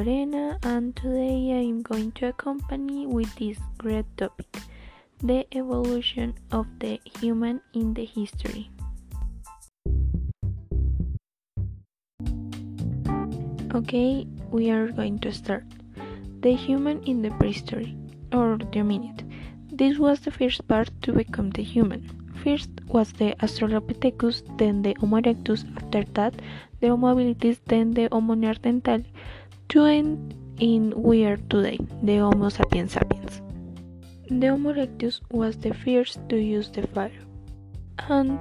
Lorena and today I am going to accompany with this great topic the evolution of the human in the history. Okay, we are going to start. The human in the prehistory or the hominid. This was the first part to become the human. First was the Australopithecus, then the Homo erectus, after that the Homo habilis, then the Homo neanderthal, to end in we are today, the Homo sapiens sapiens. The Homo erectus was the first to use the fire, and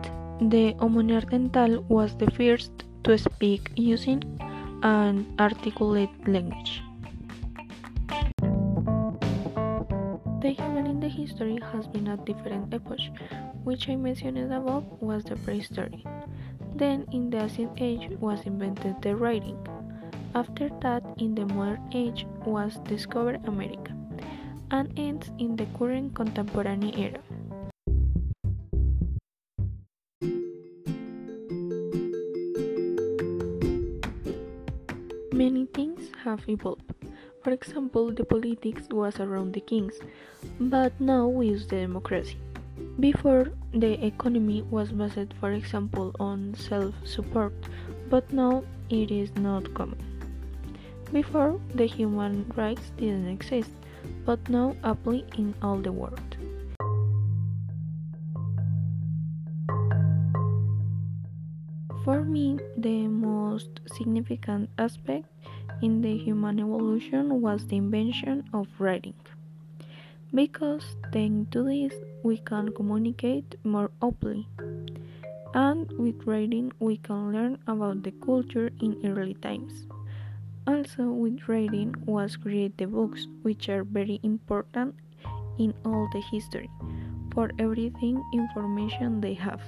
the Homo neanderthal was the first to speak using an articulate language. The human in the history has been at different epochs, which I mentioned above was the prehistory. Then in the Ancient Age was invented the writing. After that, in the Modern Age was discovered America, and ends in the current contemporary era. Many things have evolved. For example, the politics was around the kings, but now we use the democracy. Before, the economy was based, for example, on self support, but now it is not common. Before, the human rights didn't exist, but now apply in all the world. For me, the most significant aspect in the human evolution was the invention of writing. Because thanks to this, we can communicate more openly. And with writing, we can learn about the culture in early times. Also, with writing was create the books, which are very important in all the history for everything information they have.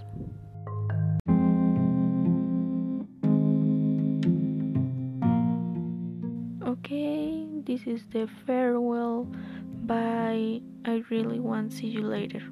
Okay, this is the farewell. Bye. I really want to see you later.